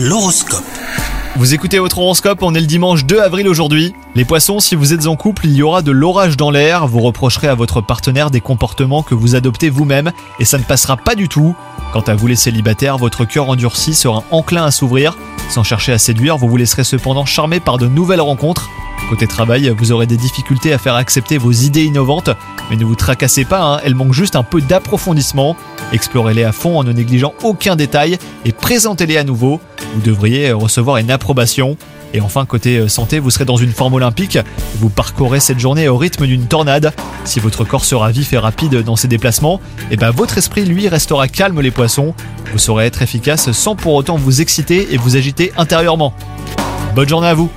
L'horoscope. Vous écoutez votre horoscope, on est le dimanche 2 avril aujourd'hui. Les poissons, si vous êtes en couple, il y aura de l'orage dans l'air, vous reprocherez à votre partenaire des comportements que vous adoptez vous-même et ça ne passera pas du tout. Quant à vous les célibataires, votre cœur endurci sera enclin à s'ouvrir. Sans chercher à séduire, vous vous laisserez cependant charmer par de nouvelles rencontres. Côté travail, vous aurez des difficultés à faire accepter vos idées innovantes, mais ne vous tracassez pas, hein, elles manquent juste un peu d'approfondissement. Explorez-les à fond en ne négligeant aucun détail et présentez-les à nouveau. Vous devriez recevoir une approbation. Et enfin, côté santé, vous serez dans une forme olympique. Vous parcourez cette journée au rythme d'une tornade. Si votre corps sera vif et rapide dans ses déplacements, et ben votre esprit, lui, restera calme les poissons. Vous saurez être efficace sans pour autant vous exciter et vous agiter intérieurement. Bonne journée à vous